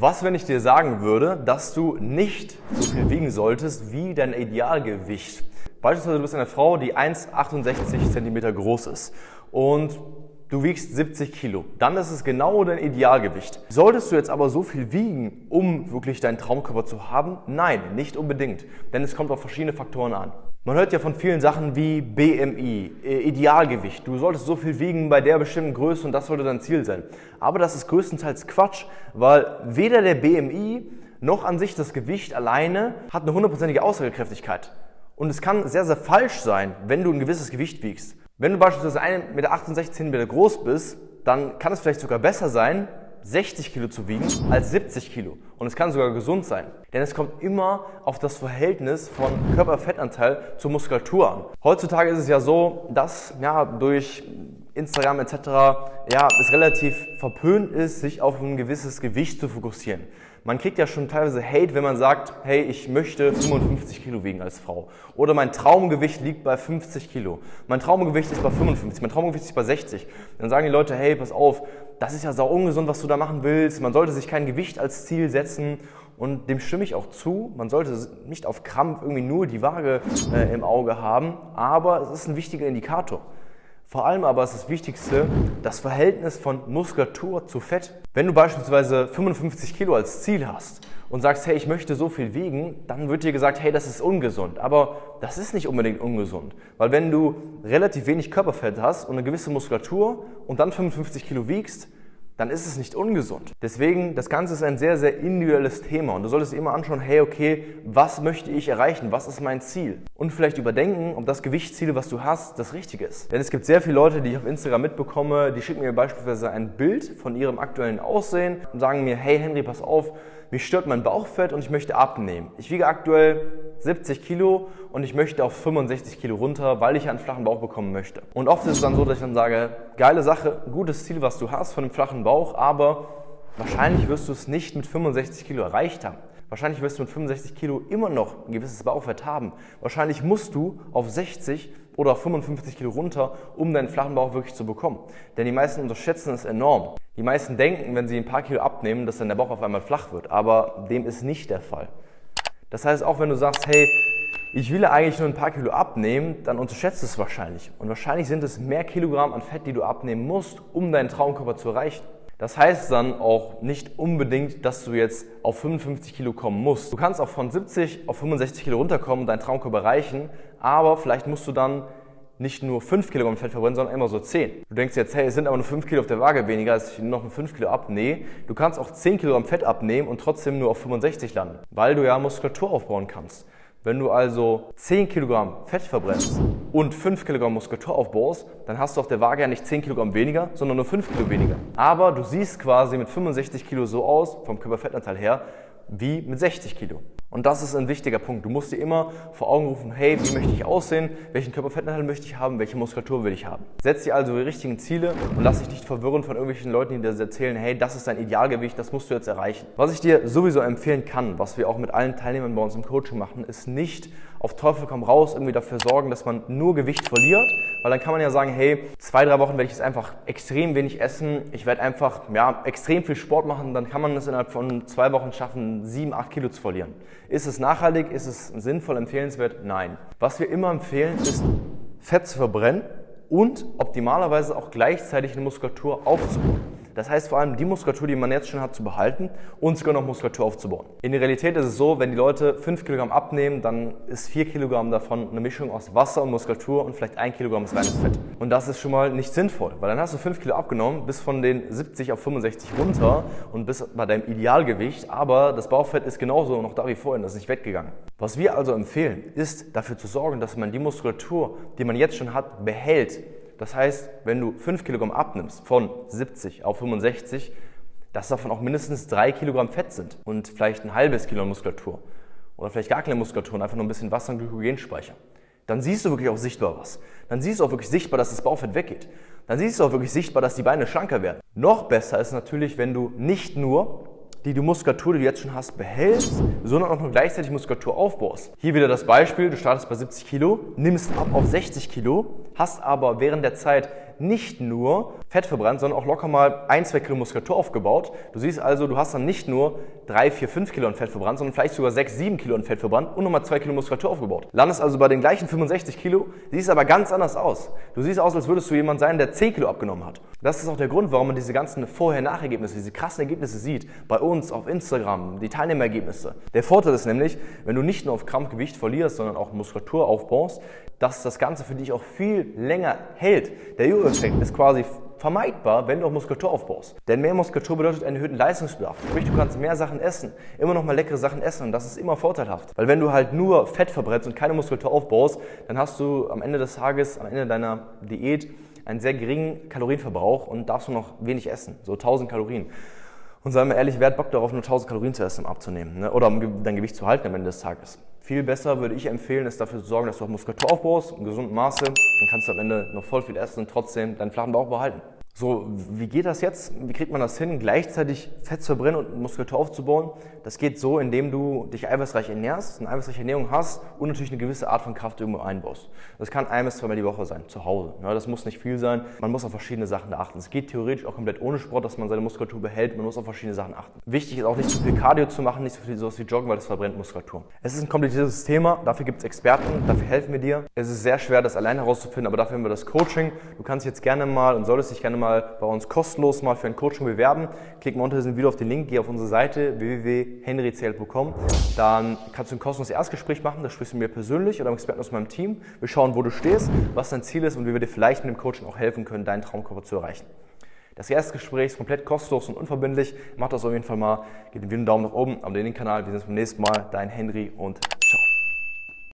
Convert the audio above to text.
Was, wenn ich dir sagen würde, dass du nicht so viel wiegen solltest wie dein Idealgewicht? Beispielsweise du bist eine Frau, die 1,68 cm groß ist und du wiegst 70 Kilo. Dann ist es genau dein Idealgewicht. Solltest du jetzt aber so viel wiegen, um wirklich deinen Traumkörper zu haben? Nein, nicht unbedingt. Denn es kommt auf verschiedene Faktoren an. Man hört ja von vielen Sachen wie BMI, äh, Idealgewicht. Du solltest so viel wiegen bei der bestimmten Größe und das sollte dein Ziel sein. Aber das ist größtenteils Quatsch, weil weder der BMI noch an sich das Gewicht alleine hat eine hundertprozentige Aussagekräftigkeit. Und es kann sehr, sehr falsch sein, wenn du ein gewisses Gewicht wiegst. Wenn du beispielsweise 1,68 m groß bist, dann kann es vielleicht sogar besser sein, 60 Kilo zu wiegen als 70 Kilo. Und es kann sogar gesund sein. Denn es kommt immer auf das Verhältnis von Körperfettanteil zur Muskulatur an. Heutzutage ist es ja so, dass ja, durch Instagram etc. ja, es relativ verpönt ist, sich auf ein gewisses Gewicht zu fokussieren. Man kriegt ja schon teilweise Hate, wenn man sagt, hey, ich möchte 55 Kilo wiegen als Frau. Oder mein Traumgewicht liegt bei 50 Kilo. Mein Traumgewicht ist bei 55, mein Traumgewicht ist bei 60. Dann sagen die Leute, hey, pass auf, das ist ja sau ungesund, was du da machen willst. Man sollte sich kein Gewicht als Ziel setzen. Und dem stimme ich auch zu. Man sollte nicht auf Krampf irgendwie nur die Waage äh, im Auge haben. Aber es ist ein wichtiger Indikator. Vor allem aber ist das Wichtigste das Verhältnis von Muskulatur zu Fett. Wenn du beispielsweise 55 Kilo als Ziel hast und sagst, hey, ich möchte so viel wiegen, dann wird dir gesagt, hey, das ist ungesund. Aber das ist nicht unbedingt ungesund. Weil wenn du relativ wenig Körperfett hast und eine gewisse Muskulatur und dann 55 Kilo wiegst, dann ist es nicht ungesund. Deswegen, das Ganze ist ein sehr, sehr individuelles Thema und du solltest dir immer anschauen, hey, okay, was möchte ich erreichen? Was ist mein Ziel? Und vielleicht überdenken, ob das Gewichtsziel, was du hast, das Richtige ist. Denn es gibt sehr viele Leute, die ich auf Instagram mitbekomme, die schicken mir beispielsweise ein Bild von ihrem aktuellen Aussehen und sagen mir, hey Henry, pass auf, mich stört mein Bauchfett und ich möchte abnehmen. Ich wiege aktuell 70 Kilo und ich möchte auf 65 Kilo runter, weil ich einen flachen Bauch bekommen möchte. Und oft ist es dann so, dass ich dann sage, geile Sache, gutes Ziel, was du hast von einem flachen Bauch, aber wahrscheinlich wirst du es nicht mit 65 Kilo erreicht haben. Wahrscheinlich wirst du mit 65 Kilo immer noch ein gewisses Bauchfett haben. Wahrscheinlich musst du auf 60 oder auf 55 Kilo runter, um deinen flachen Bauch wirklich zu bekommen. Denn die meisten unterschätzen es enorm. Die meisten denken, wenn sie ein paar Kilo abnehmen, dass dann der Bauch auf einmal flach wird. Aber dem ist nicht der Fall. Das heißt, auch wenn du sagst, hey, ich will eigentlich nur ein paar Kilo abnehmen, dann unterschätzt es wahrscheinlich. Und wahrscheinlich sind es mehr Kilogramm an Fett, die du abnehmen musst, um deinen Traumkörper zu erreichen. Das heißt dann auch nicht unbedingt, dass du jetzt auf 55 Kilo kommen musst. Du kannst auch von 70 auf 65 Kilo runterkommen und deinen Traumkörper erreichen, aber vielleicht musst du dann nicht nur 5 Kilogramm Fett verbrennen, sondern immer so 10. Du denkst jetzt, hey, es sind aber nur 5 Kilo auf der Waage weniger, als ich noch 5 Kilo ab. Nee, du kannst auch 10 Kilogramm Fett abnehmen und trotzdem nur auf 65 landen, weil du ja Muskulatur aufbauen kannst. Wenn du also 10 Kilogramm Fett verbrennst und 5 Kilogramm Muskulatur aufbaust, dann hast du auf der Waage ja nicht 10 Kilogramm weniger, sondern nur 5 Kilo weniger. Aber du siehst quasi mit 65 Kilo so aus, vom Körperfettanteil her, wie mit 60 Kilo. Und das ist ein wichtiger Punkt. Du musst dir immer vor Augen rufen, hey, wie möchte ich aussehen? Welchen Körperfettanteil möchte ich haben? Welche Muskulatur will ich haben? Setz dir also die richtigen Ziele und lass dich nicht verwirren von irgendwelchen Leuten, die dir erzählen, hey, das ist dein Idealgewicht, das musst du jetzt erreichen. Was ich dir sowieso empfehlen kann, was wir auch mit allen Teilnehmern bei uns im Coaching machen, ist nicht auf Teufel komm raus irgendwie dafür sorgen, dass man nur Gewicht verliert, weil dann kann man ja sagen, hey, zwei, drei Wochen werde ich jetzt einfach extrem wenig essen, ich werde einfach ja, extrem viel Sport machen, dann kann man es innerhalb von zwei Wochen schaffen, sieben, acht Kilo zu verlieren. Ist es nachhaltig? Ist es sinnvoll, empfehlenswert? Nein. Was wir immer empfehlen, ist Fett zu verbrennen und optimalerweise auch gleichzeitig eine Muskulatur aufzubauen. Das heißt vor allem die Muskulatur, die man jetzt schon hat, zu behalten und sogar noch Muskulatur aufzubauen. In der Realität ist es so, wenn die Leute 5 Kilogramm abnehmen, dann ist 4 Kilogramm davon eine Mischung aus Wasser und Muskulatur und vielleicht 1 Kilogramm ist reines Fett. Und das ist schon mal nicht sinnvoll, weil dann hast du 5 Kilo abgenommen, bis von den 70 auf 65 runter und bis bei deinem Idealgewicht, aber das Bauchfett ist genauso noch da wie vorhin, das ist nicht weggegangen. Was wir also empfehlen, ist dafür zu sorgen, dass man die Muskulatur, die man jetzt schon hat, behält das heißt, wenn du 5 Kilogramm abnimmst von 70 auf 65, dass davon auch mindestens 3 Kilogramm Fett sind und vielleicht ein halbes Kilo Muskulatur oder vielleicht gar keine Muskulatur und einfach nur ein bisschen Wasser und Glykogenspeicher. Dann siehst du wirklich auch sichtbar was. Dann siehst du auch wirklich sichtbar, dass das Bauchfett weggeht. Dann siehst du auch wirklich sichtbar, dass die Beine schlanker werden. Noch besser ist natürlich, wenn du nicht nur die du Muskulatur, die du jetzt schon hast, behältst, sondern auch noch gleichzeitig Muskulatur aufbaust. Hier wieder das Beispiel, du startest bei 70 Kilo, nimmst ab auf 60 Kilo, hast aber während der Zeit nicht nur Fett verbrannt, sondern auch locker mal ein, zwei Kilo Muskulatur aufgebaut. Du siehst also, du hast dann nicht nur drei, vier, fünf Kilo an Fett verbrannt, sondern vielleicht sogar sechs, sieben Kilo an Fett verbrannt und nochmal zwei Kilo Muskulatur aufgebaut. Landest also bei den gleichen 65 Kilo, siehst aber ganz anders aus. Du siehst aus, als würdest du jemand sein, der 10 Kilo abgenommen hat. Das ist auch der Grund, warum man diese ganzen Vorher-Nach-Ergebnisse, diese krassen Ergebnisse sieht, bei uns auf Instagram, die Teilnehmerergebnisse. Der Vorteil ist nämlich, wenn du nicht nur auf Krampf Gewicht verlierst, sondern auch Muskulatur aufbaust, dass das Ganze für dich auch viel länger hält. Der Jojo-Effekt ist quasi vermeidbar, wenn du auch Muskulatur aufbaust. Denn mehr Muskulatur bedeutet einen erhöhten Leistungsbedarf. Sprich, du kannst mehr Sachen essen, immer noch mal leckere Sachen essen und das ist immer vorteilhaft. Weil wenn du halt nur Fett verbrennst und keine Muskulatur aufbaust, dann hast du am Ende des Tages, am Ende deiner Diät einen sehr geringen Kalorienverbrauch und darfst nur noch wenig essen, so 1000 Kalorien. Und sei mal ehrlich, wer hat Bock darauf, nur 1000 Kalorien zu essen, um abzunehmen ne? oder um dein Gewicht zu halten am Ende des Tages? Viel besser würde ich empfehlen, ist dafür zu sorgen, dass du auch Muskulatur aufbaust, in gesundem Maße. Dann kannst du am Ende noch voll viel essen und trotzdem deinen flachen Bauch behalten. So, wie geht das jetzt? Wie kriegt man das hin, gleichzeitig Fett zu verbrennen und Muskulatur aufzubauen? Das geht so, indem du dich eiweißreich ernährst, eine eiweißreiche Ernährung hast und natürlich eine gewisse Art von Kraft irgendwo einbaust. Das kann ein bis zweimal die Woche sein, zu Hause. Ja, das muss nicht viel sein. Man muss auf verschiedene Sachen achten. Es geht theoretisch auch komplett ohne Sport, dass man seine Muskulatur behält. Man muss auf verschiedene Sachen achten. Wichtig ist auch nicht zu viel Cardio zu machen, nicht so viel sowas wie Joggen, weil das verbrennt Muskulatur. Es ist ein kompliziertes Thema. Dafür gibt es Experten. Dafür helfen wir dir. Es ist sehr schwer, das allein herauszufinden, aber dafür haben wir das Coaching. Du kannst jetzt gerne mal und solltest dich gerne mal bei uns kostenlos mal für ein Coaching bewerben. Klick mal unter diesem Video auf den Link, geh auf unsere Seite www.henryzelt.com. Dann kannst du ein kostenloses Erstgespräch machen, da sprichst du mir persönlich oder einem Experten aus meinem Team. Wir schauen, wo du stehst, was dein Ziel ist und wie wir dir vielleicht mit dem Coaching auch helfen können, deinen Traumkörper zu erreichen. Das Erstgespräch ist komplett kostenlos und unverbindlich. Mach das auf jeden Fall mal. Gib den Video einen Daumen nach oben, abonniere den Kanal. Wir sehen uns beim nächsten Mal. Dein Henry und